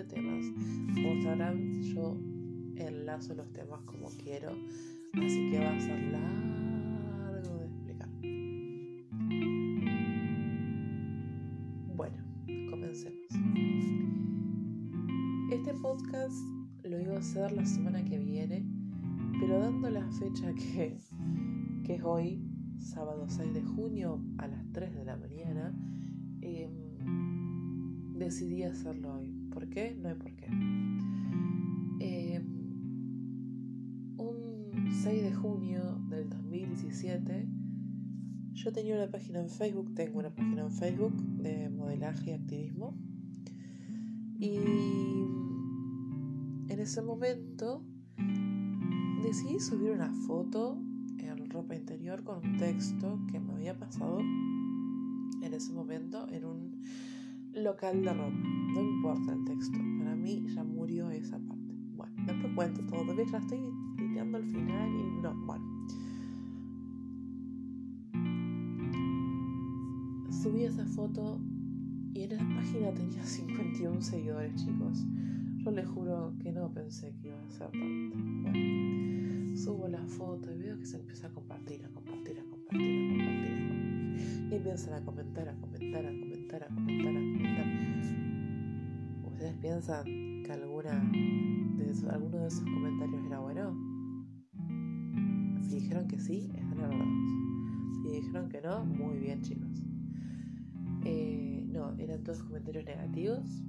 temas. Como sabrán, yo enlazo los temas como quiero, así que va a ser largo de explicar. Bueno, comencemos. Este podcast lo iba a hacer la semana que viene, pero dando la fecha que, que es hoy, sábado 6 de junio a las 3 de la mañana, em, decidí hacerlo hoy. ¿Por qué? No hay por qué. Em, un 6 de junio del 2017, yo tenía una página en Facebook, tengo una página en Facebook de modelaje y activismo. Y en ese momento decidí subir una foto ropa interior con un texto que me había pasado en ese momento en un local de ropa. No importa el texto, para mí ya murió esa parte. Bueno, después cuento todo, todavía ya estoy limpiando el final y no, bueno. Subí esa foto y en la página tenía 51 seguidores, chicos. Yo les juro que no pensé que iba a ser tanto. Bueno subo la foto y veo que se empieza a compartir, a compartir, a compartir, a compartir. Y empiezan a comentar, a comentar, a comentar, a. ¿Ustedes piensan que alguna de alguno de esos comentarios era bueno? Si dijeron que sí, están errados. Si dijeron que no, muy bien chicos. Eh, no, eran todos comentarios negativos,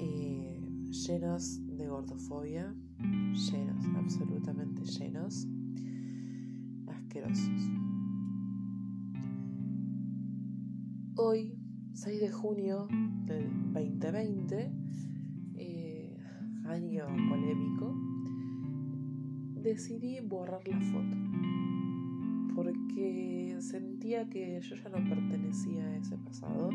eh, llenos de gordofobia, llenos, absolutamente llenos, asquerosos. Hoy, 6 de junio del 2020, eh, año polémico, decidí borrar la foto porque sentía que yo ya no pertenecía a ese pasado,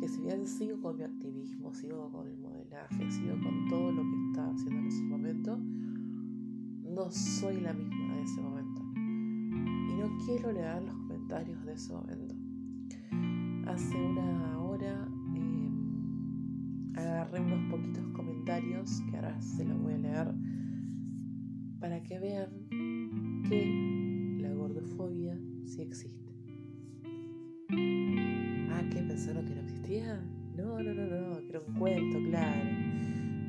que si bien sigo con mi activismo, sigo con el modelaje, sigo con todo lo que estaba haciendo en ese momento, no soy la misma de ese momento. Y no quiero leer los comentarios de ese momento. Hace una hora em, agarré unos poquitos comentarios que ahora se los voy a leer para que vean que la gordofobia sí existe. Ah, ¿qué pensaron que no existía? No, no, no, no, que era un cuento, claro.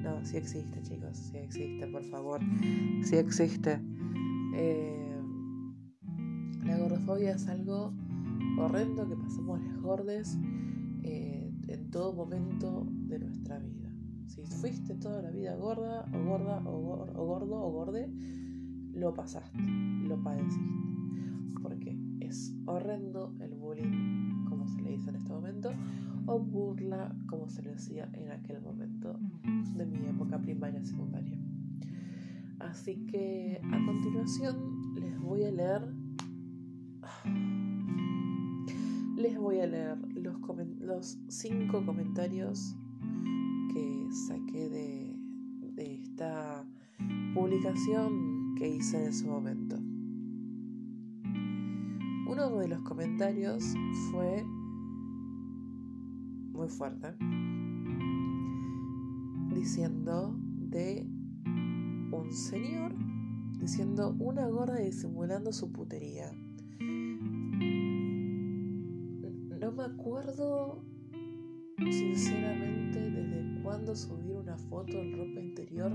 No, sí existe, chicos, sí existe, por favor. Sí existe. Eh, la gordofobia es algo horrendo que pasamos los gordes eh, en todo momento de nuestra vida. Si fuiste toda la vida gorda o gorda o, gordo o gorde, lo pasaste, lo padeciste. Porque es horrendo el bullying, como se le dice en este momento, o burla, como se le decía en aquel momento de mi época primaria secundaria. Así que a continuación les voy a leer les voy a leer los, cinco comentarios que saqué de, de esta publicación que hice en ese momento. Uno de los comentarios fue muy fuerte, diciendo de un señor, diciendo una gorda disimulando su putería. Me acuerdo sinceramente desde cuándo subir una foto en ropa interior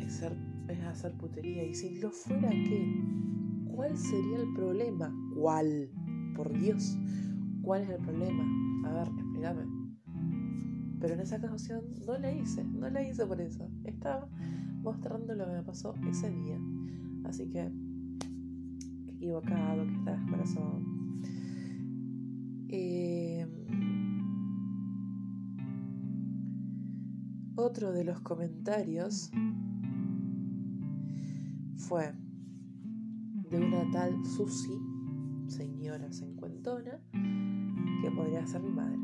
es, es hacer putería. Y si lo fuera, ¿qué? ¿Cuál sería el problema? ¿Cuál? Por Dios, ¿cuál es el problema? A ver, explícame. Pero en esa ocasión no la hice, no la hice por eso. Estaba mostrando lo que me pasó ese día. Así que, equivocado que estás, corazón. Eh, otro de los comentarios fue de una tal Susi, señora cincuentona, que podría ser mi madre,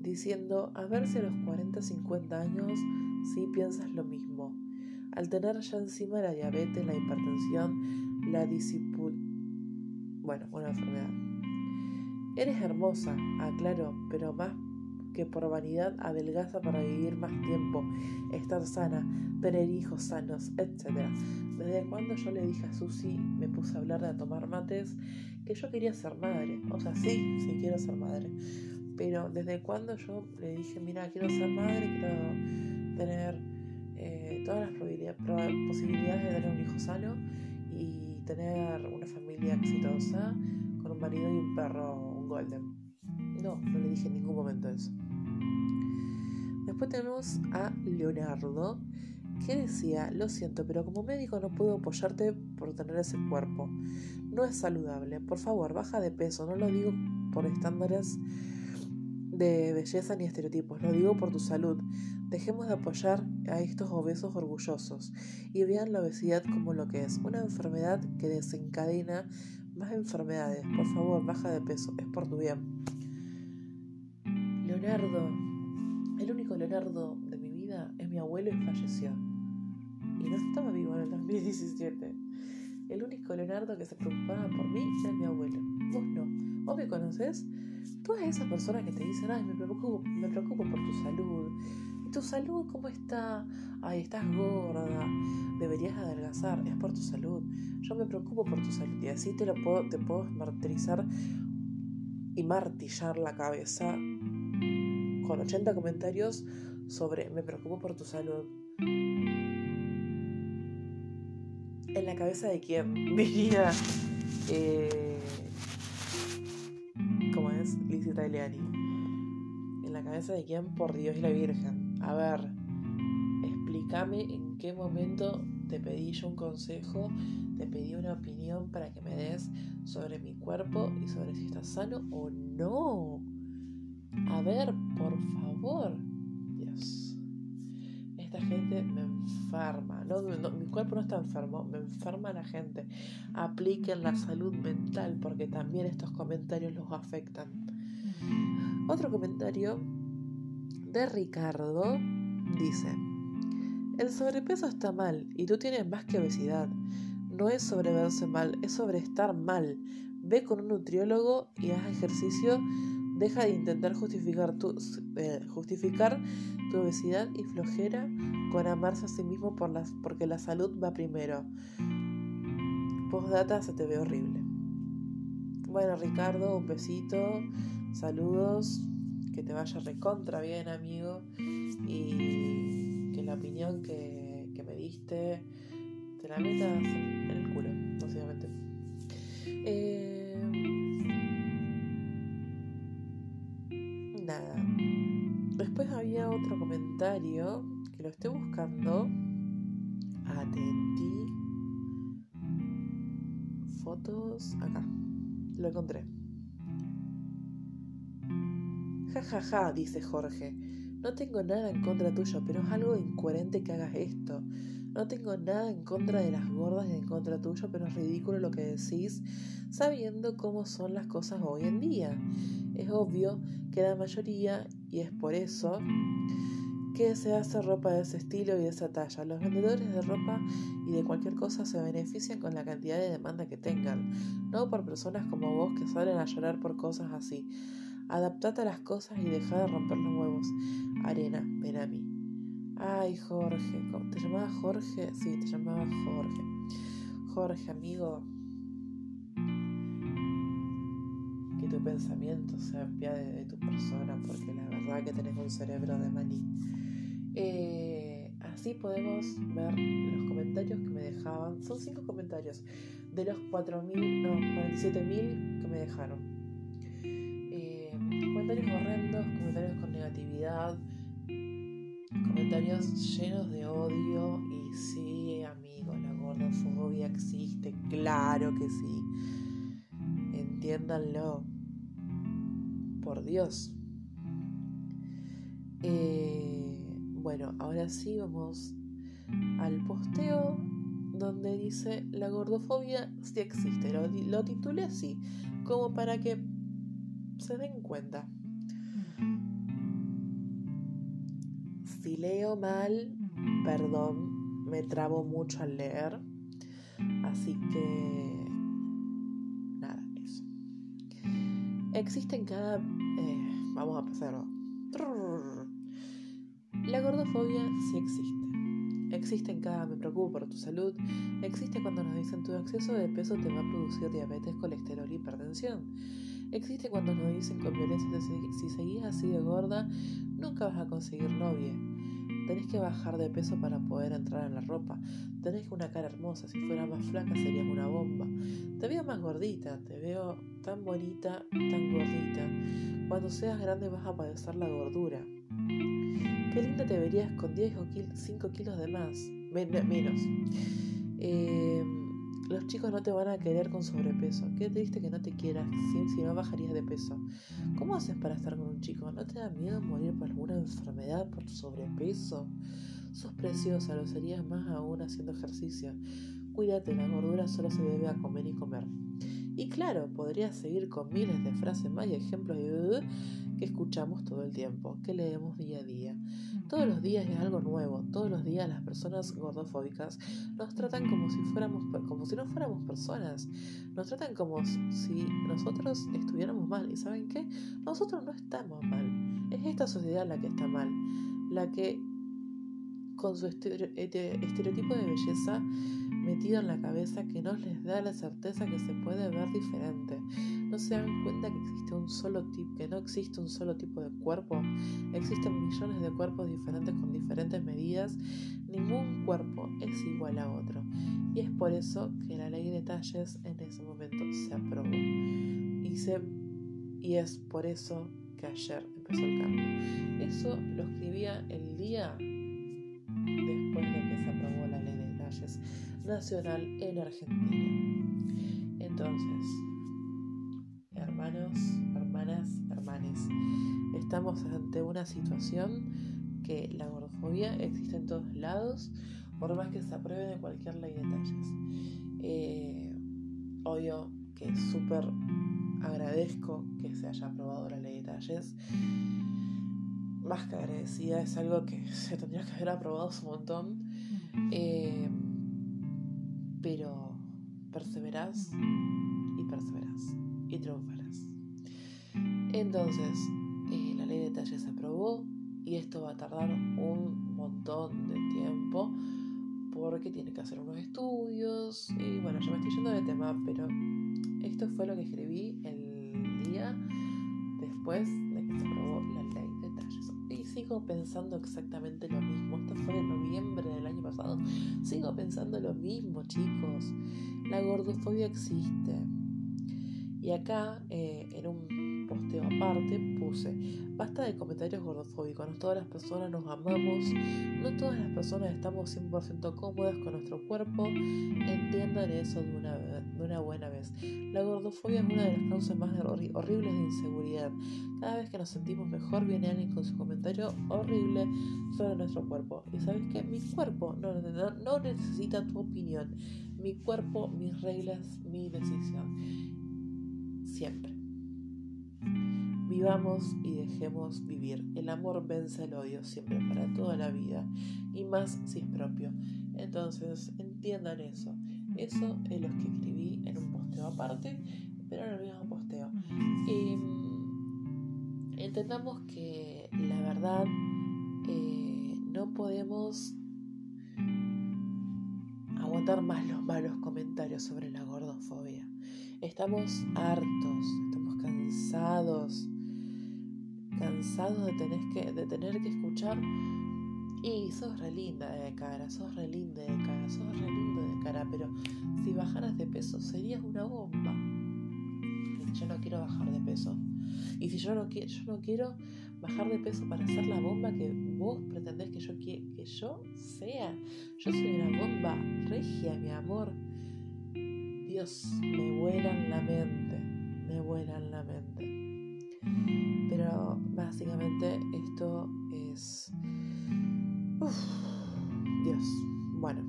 diciendo, a ver si a los 40, 50 años sí piensas lo mismo. Al tener ya encima la diabetes, la hipertensión, la disipul... Bueno, una enfermedad. Eres hermosa, aclaro, pero más que por vanidad adelgaza para vivir más tiempo, estar sana, tener hijos sanos, etc. Desde cuando yo le dije a Susi, me puse a hablar de tomar mates, que yo quería ser madre. O sea, sí, sí quiero ser madre. Pero desde cuando yo le dije, mira, quiero ser madre, quiero tener eh, todas las posibilidades de tener un hijo sano y tener una familia exitosa con un marido y un perro, golden. No, no le dije en ningún momento eso. Después tenemos a Leonardo, que decía, lo siento, pero como médico no puedo apoyarte por tener ese cuerpo. No es saludable. Por favor, baja de peso. No lo digo por estándares de belleza ni estereotipos, lo digo por tu salud. Dejemos de apoyar a estos obesos orgullosos y vean la obesidad como lo que es, una enfermedad que desencadena más enfermedades. Por favor, baja de peso, es por tu bien. Leonardo, el único Leonardo de mi vida es mi abuelo y falleció. Y no estaba vivo en el 2017. El único Leonardo que se preocupaba por mí es mi abuelo. Vos no. ¿Vos me conoces? Todas esas personas que te dicen, ay, me preocupo, me preocupo por tu salud. ¿Y tu salud cómo está? Ay, estás gorda. Deberías adelgazar. Es por tu salud. Yo me preocupo por tu salud. Y así te lo puedo, te martirizar y martillar la cabeza con 80 comentarios sobre me preocupo por tu salud. En la cabeza de quién diría, eh, ¿cómo es? Liz Italiani. En la cabeza de quién, por Dios y la Virgen. A ver, explícame en qué momento te pedí yo un consejo, te pedí una opinión para que me des sobre mi cuerpo y sobre si estás sano o no. A ver, por favor. Dios. Esta gente me enferma. No, mi cuerpo no está enfermo, me enferma la gente. Apliquen la salud mental porque también estos comentarios los afectan. Otro comentario Ricardo dice, el sobrepeso está mal y tú tienes más que obesidad. No es sobre verse mal, es sobre estar mal. Ve con un nutriólogo y haz ejercicio Deja de intentar justificar tu, eh, obesidad y flojera con amarse a sí mismo por porque la salud va primero. Postdata se te ve horrible. Bueno, Ricardo, un besito, saludos, que te vaya recontra bien, amigo, y que la opinión que, que me diste te la metas en el culo, básicamente. Eh, Después había otro comentario que lo estoy buscando. Atentí. Fotos. Acá. Lo encontré. Ja, ja, ja, dice Jorge. No tengo nada en contra tuyo, pero es algo incoherente que hagas esto. No tengo nada en contra de las gordas ni en contra tuyo, pero es ridículo lo que decís sabiendo cómo son las cosas hoy en día. Es obvio que la mayoría, y es por eso que se hace ropa de ese estilo y de esa talla. Los vendedores de ropa y de cualquier cosa se benefician con la cantidad de demanda que tengan, no por personas como vos que salen a llorar por cosas así. Adaptate a las cosas y deja de romper los huevos. Arena, ven a mí. Ay, Jorge, ¿te llamaba Jorge? Sí, te llamaba Jorge. Jorge, amigo, tu pensamiento se apiade de tu persona, porque la verdad que tenés un cerebro de maní. Eh, así podemos ver los comentarios que me dejaban. Son cinco comentarios de los 4.000, no, 47.000 que me dejaron. Comentarios horrendos, comentarios con negatividad, comentarios llenos de odio. Y sí, amigo, la gordofobia existe, claro que sí. Entiéndanlo por Dios. Eh, bueno, ahora sí vamos al posteo donde dice la gordofobia sí existe. Lo, lo titulé así, como para que se den cuenta. Si leo mal, perdón, me trabo mucho al leer. Así que Existe en cada... Eh, vamos a pasarlo. La gordofobia sí existe. Existe en cada me preocupo por tu salud. Existe cuando nos dicen tu exceso de peso te va a producir diabetes, colesterol y hipertensión. Existe cuando nos dicen con violencia si seguís así de gorda, nunca vas a conseguir novia. Tenés que bajar de peso para poder entrar en la ropa. Tenés una cara hermosa. Si fuera más flaca serías una bomba. Te veo más gordita. Te veo tan bonita, tan gordita. Cuando seas grande vas a padecer la gordura. Qué linda te verías con 10 o 5 kilos de más. menos. Eh, los chicos no te van a querer con sobrepeso. Qué triste que no te quieras si, no bajarías de peso. ¿Cómo haces para estar con un chico? ¿No te da miedo morir por alguna enfermedad, por sobrepeso? Sos preciosa, lo serías más aún haciendo ejercicio. Cuídate, la gordura solo se debe a comer y comer. Y claro, podrías seguir con miles de frases más y ejemplos que escuchamos todo el tiempo, que leemos día a día. Todos los días es algo nuevo, todos los días las personas gordofóbicas nos tratan como si fuéramos como si no fuéramos personas. Nos tratan como si nosotros estuviéramos mal. ¿Y saben qué? Nosotros no estamos mal. Es esta sociedad la que está mal, la que con su estereotipo de belleza metido en la cabeza que no les da la certeza que se puede ver diferente. No se dan cuenta que existe un solo tipo, que no existe un solo tipo de cuerpo. Existen millones de cuerpos diferentes con diferentes medidas. Ningún cuerpo es igual a otro. Y es por eso que la ley de talles en ese momento se aprobó. Y, se, y es por eso que ayer empezó el cambio. Eso lo escribía el día después de que se aprobó la ley de talles nacional en Argentina. Entonces, hermanos, hermanas, hermanes, estamos ante una situación que la gordofobia existe en todos lados, por más que se apruebe de cualquier ley de talles. Eh, obvio que súper agradezco que se haya aprobado la ley de talles. Más que agradecida, es algo que se tendría que haber aprobado un montón. Eh, pero perseverás y perseverás y triunfarás. Entonces, eh, la ley de talles se aprobó y esto va a tardar un montón de tiempo porque tiene que hacer unos estudios y bueno, yo me estoy yendo de tema, pero esto fue lo que escribí el día después sigo pensando exactamente lo mismo. Esto fue en noviembre del año pasado. Sigo pensando lo mismo, chicos. La gordofobia existe. Y acá, eh, en un posteo aparte, puse, basta de comentarios gordofóbicos, no todas las personas nos amamos, no todas las personas estamos 100% cómodas con nuestro cuerpo, entiendan eso de una, de una buena vez. La gordofobia es una de las causas más horribles de inseguridad. Cada vez que nos sentimos mejor viene alguien con su comentario horrible sobre nuestro cuerpo. Y sabes qué, mi cuerpo no, no necesita tu opinión, mi cuerpo, mis reglas, mi decisión siempre. Vivamos y dejemos vivir. El amor vence el odio siempre para toda la vida y más si es propio. Entonces entiendan eso. Eso es lo que escribí en un posteo aparte, pero en el mismo posteo. Mm, entendamos que la verdad eh, no podemos aguantar más los malos comentarios sobre la gordofobia. Estamos hartos, estamos cansados, cansados de tener que, de tener que escuchar y sos re linda de cara, sos re linda de cara, sos re lindo de cara, pero si bajaras de peso serías una bomba. Yo no quiero bajar de peso. Y si yo no, quiero, yo no quiero bajar de peso para ser la bomba que vos pretendés que yo, que yo sea. Yo soy una bomba regia, mi amor. Dios, me vuelan la mente, me vuelan la mente. Pero básicamente esto es... Dios, bueno,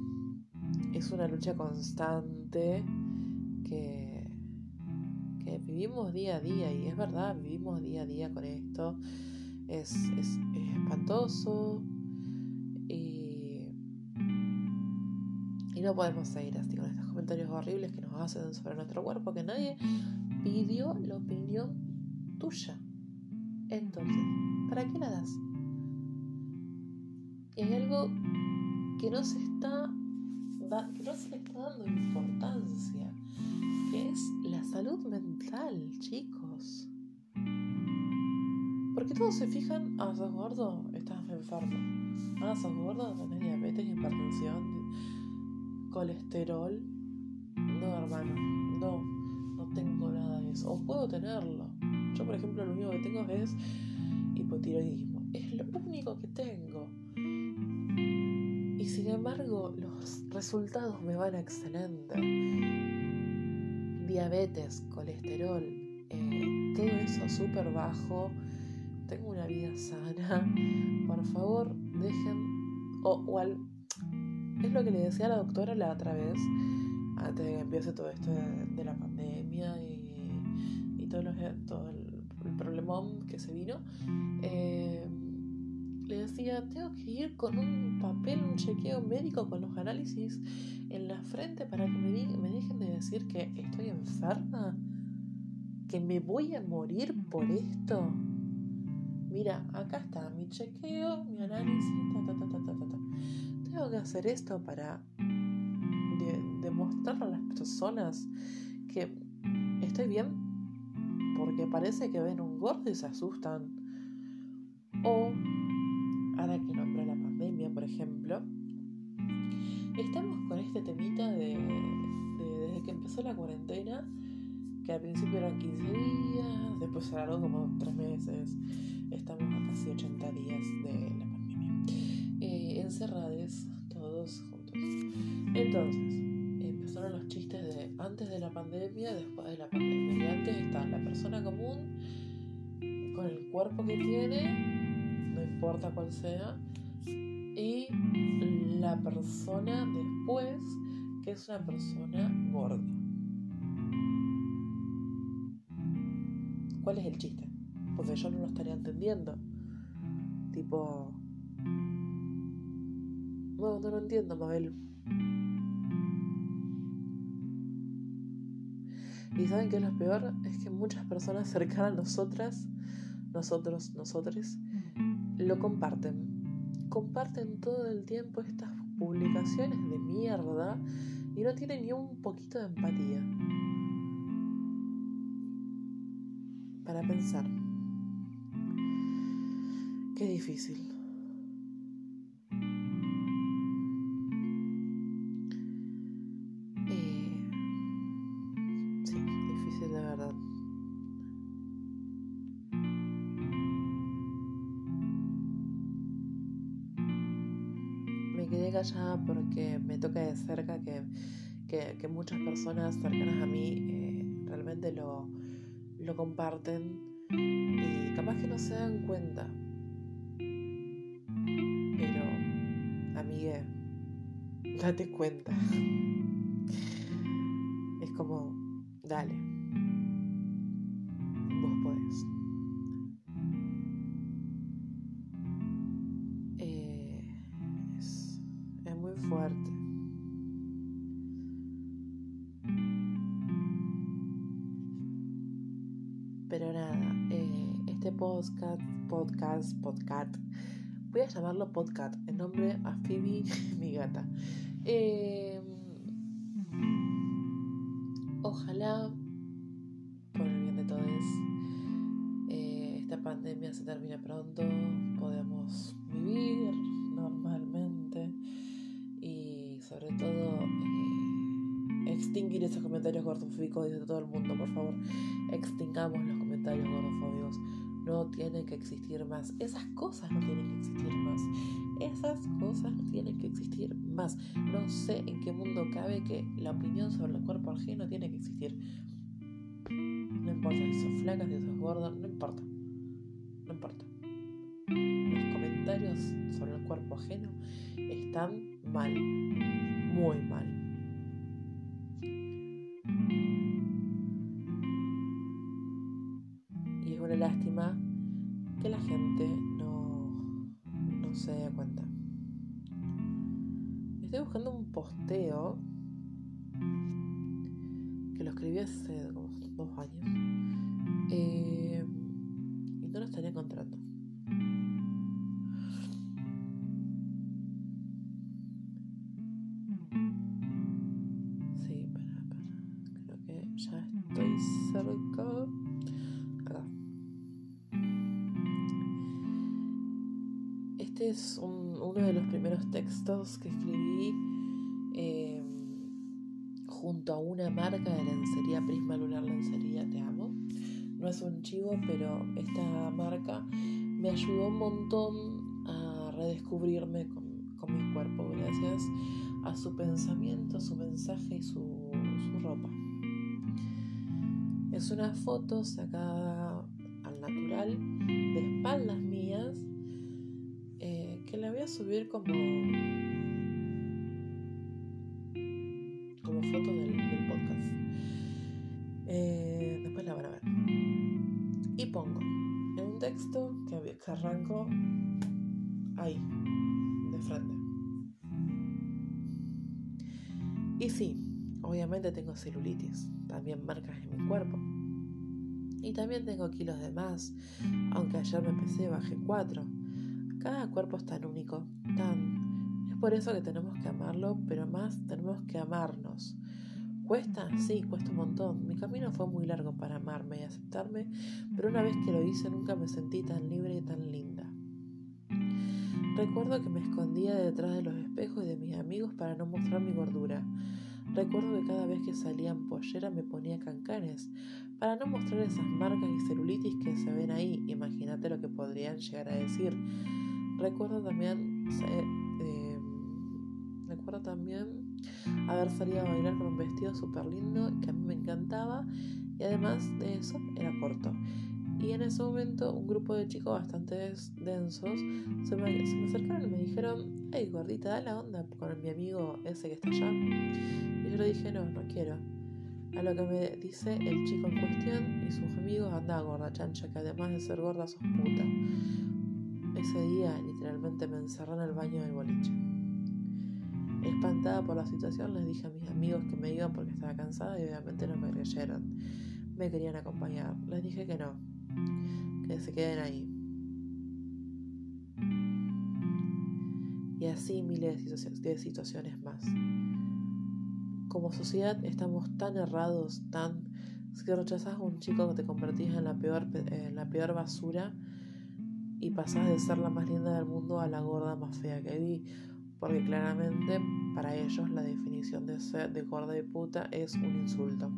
es una lucha constante que, que vivimos día a día y es verdad, vivimos día a día con esto. Es, es, es espantoso y, y no podemos seguir así con comentarios horribles que nos hacen sobre nuestro cuerpo, que nadie pidió la opinión tuya. Entonces, ¿para qué la das? Y hay algo que no se está que no se le está dando importancia, que es la salud mental, chicos. Porque todos se fijan, ah, sos gordo, estás enfermo. Ah, sos gordo, tenés diabetes, hipertensión, colesterol. No, hermano, no, no tengo nada de eso. O puedo tenerlo. Yo, por ejemplo, lo único que tengo es hipotiroidismo. Es lo único que tengo. Y sin embargo, los resultados me van excelente. Diabetes, colesterol, eh, todo eso súper bajo. Tengo una vida sana. Por favor, dejen. O, es lo que le decía a la doctora la otra vez, antes de que empiece todo esto de, la pandemia y, todo, todo el, problemón que se vino. Eh, le decía, tengo que ir con un papel, un chequeo médico con los análisis en la frente para que me, me dejen de decir que estoy enferma, que me voy a morir por esto. Mira, acá está mi chequeo, mi análisis. Tengo que hacer esto para demostrar a las personas que estoy bien, porque parece que ven un gordo y se asustan. O ahora que nombré la pandemia, por ejemplo, estamos con este temita de, desde que empezó la cuarentena, que al principio eran 15 días, después se alargó como 3 meses, estamos a casi 80 días de la pandemia. Eh, encerrades, todos juntos. Entonces, empezaron los chistes de antes de la pandemia, después de la pandemia. La persona común con el cuerpo que tiene importa cuál sea, y la persona después, que es una persona gorda. ¿Cuál es el chiste? Porque yo no lo estaría entendiendo. Tipo... No, no lo entiendo, Mabel. Y saben que lo peor es que muchas personas cercanas a nosotras, nosotros, nosotres, lo comparten. Comparten todo el tiempo estas publicaciones de mierda y no tienen ni un poquito de empatía. Para pensar. Qué difícil. Porque me toca de cerca que, que, muchas personas cercanas a mí eh, realmente lo, lo comparten y capaz que no se dan cuenta. Pero, amigue, date cuenta. Es como, dale. Podcast, podcast, podcast, voy a llamarlo podcast en nombre a Phoebe, mi gata. Em, ojalá, por el bien de todos, eh, esta pandemia se termine pronto, podemos vivir normalmente y sobre todo extinguir esos comentarios gordofóbicos de todo el mundo, por favor. Extingamos los comentarios gordofóbicos. No tienen que existir más. Esas cosas no tienen que existir más. Esas cosas no tienen que existir más. No sé en qué mundo cabe que la opinión sobre el cuerpo ajeno tiene que existir. No importa si sos flaca, si sos gorda, no importa. No importa. Los comentarios sobre el cuerpo ajeno están mal. Muy mal. hace como dos años. Eh, y no la estaría encontrando. Sí, para, para. Creo que ya estoy cerca. Este es un, uno de los primeros textos que escribí junto a una marca de lencería Prisma Lunar Lencería, te amo. No es un chivo, pero esta marca me ayudó un montón a redescubrirme con, mi cuerpo gracias a su pensamiento, su mensaje y su, ropa. Es una foto sacada al natural de espaldas mías eh, que la voy a subir como Y sí, obviamente tengo celulitis, también marcas en mi cuerpo. Y también tengo kilos de más, aunque ayer me pesé, bajé 4. Cada cuerpo es tan único, tan por eso que tenemos que amarlo, pero más tenemos que amarnos. ¿Cuesta? Sí, cuesta un montón. Mi camino fue muy largo para amarme y aceptarme, pero una vez que lo hice nunca me sentí tan libre y tan linda. Recuerdo que me escondía detrás de los espejos de mis amigos para no mostrar mi gordura. Recuerdo que cada vez que salía en pollera me ponía cancanes para no mostrar esas marcas y celulitis que se ven ahí. Imagínate lo que podrían llegar a decir. Recuerdo también Recuerdo también haber salido a bailar con un vestido súper lindo que a mí me encantaba y además de eso era corto. Y en ese momento un grupo de chicos bastante densos se me, acercaron y me dijeron, hey gordita, da la onda con mi amigo ese que está allá. Y yo le dije, no, no quiero. A lo que me dice el chico en cuestión y sus amigos, anda gorda chancha, que además de ser gorda sos puta. Ese día literalmente me encerré en el baño del boliche. Espantada por la situación, les dije a mis amigos que me iban porque estaba cansada y obviamente no me creyeron. Me querían acompañar. Les dije que no, que se queden ahí. Y así miles de situaciones más. Como sociedad estamos tan errados, tan... Si rechazas a un chico que te convertís en la peor, la peor basura y pasás de ser la más linda del mundo a la gorda más fea que vi porque claramente para ellos la definición de ser de gorda y puta es un insulto.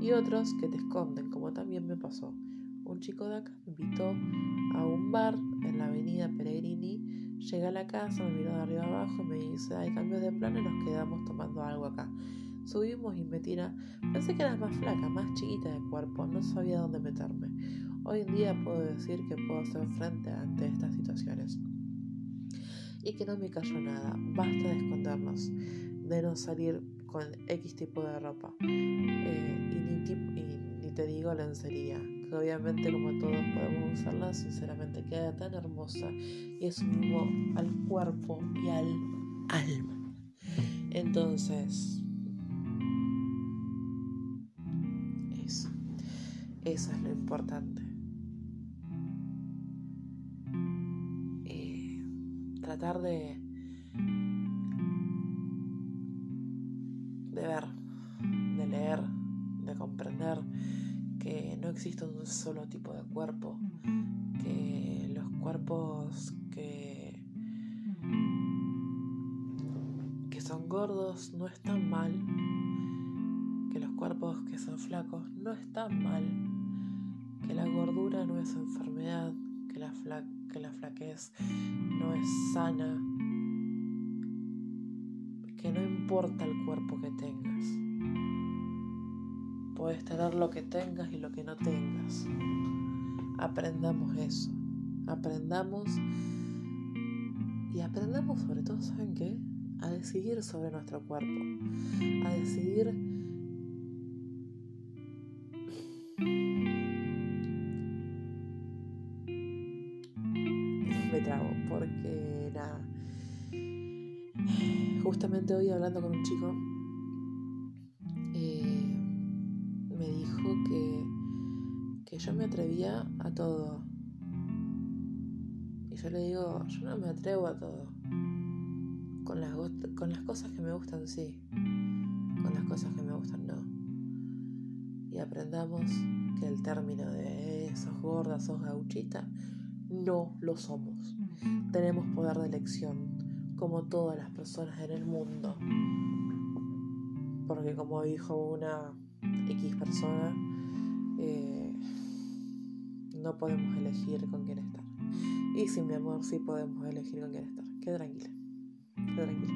Y otros que te esconden, como también me pasó. Un chico de acá me invitó a un bar en la avenida Peregrini. Llegué a la casa, me miró de arriba abajo y me dice, hay cambios de plan y nos quedamos tomando algo acá. Subimos y me tira. Pensé que eras más flaca, más chiquita de cuerpo, no sabía dónde meterme. Hoy en día puedo decir que puedo hacer frente ante estas situaciones y que no me cayó nada. Basta de escondernos, de no salir con X tipo de ropa. Eh, y, ni te digo lencería, que obviamente como todos podemos usarla, sinceramente queda tan hermosa y es un mismo al cuerpo y al alma. Entonces, eso, eso es lo importante. tratar de, de solo tipo de cuerpo, que los cuerpos que, que son gordos no están mal, que los cuerpos que son flacos no están mal, que la gordura no es enfermedad, que la, que la flaquez no es sana, que no importa el cuerpo que tengas. Puedes tener lo que tengas y lo que no tengas. Aprendamos eso. Aprendamos y aprendamos sobre todo, ¿saben qué? A decidir sobre nuestro cuerpo. A decidir porque nada. Justamente hoy hablando con un chico, yo me atrevía a todo. Y yo le digo, yo no me atrevo a todo. Con las, con las cosas que me gustan, sí. Con las cosas que me gustan, no. Y aprendamos que el término de sos gorda, sos gauchita, no lo somos. Tenemos poder de elección, como todas las personas en el mundo. Porque como dijo una X persona, eh, no podemos elegir con quién estar. Y sin mi amor sí podemos elegir con quién estar. Qué tranquila, qué tranquila.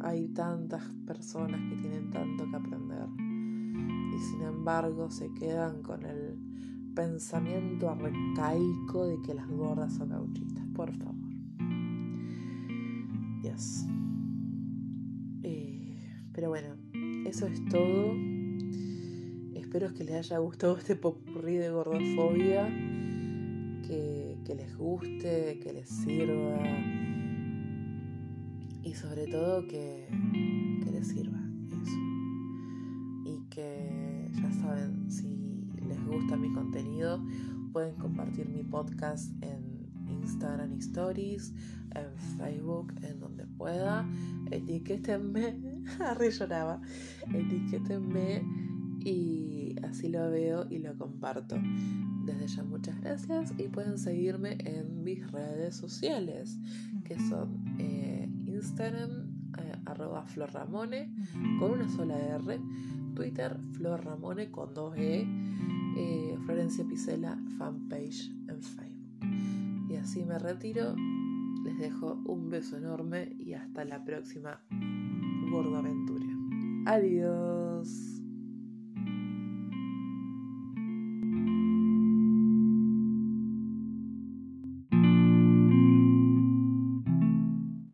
Hay tantas personas que tienen tanto que aprender y sin embargo se quedan con el pensamiento arcaico de que las gordas son gauchitas. Por favor. Dios. Eh, pero bueno, eso es todo. Espero que les haya gustado este popurrí de gordofobia. Que, que les guste, que les sirva. Y sobre todo que, que les sirva eso. Y que ya saben, si les gusta mi contenido, pueden compartir mi podcast en Instagram Stories, en Facebook, en donde pueda. Etiquétenme, arre lloraba. Etiquétenme y así lo veo y lo comparto. Desde ya muchas gracias y pueden seguirme en mis redes sociales que son eh, Instagram eh, arroba florramone con una sola R, Twitter florramone con dos E, eh, Florencia Picela fanpage en Facebook. Y así me retiro, les dejo un beso enorme y hasta la próxima gorda aventura. Adiós.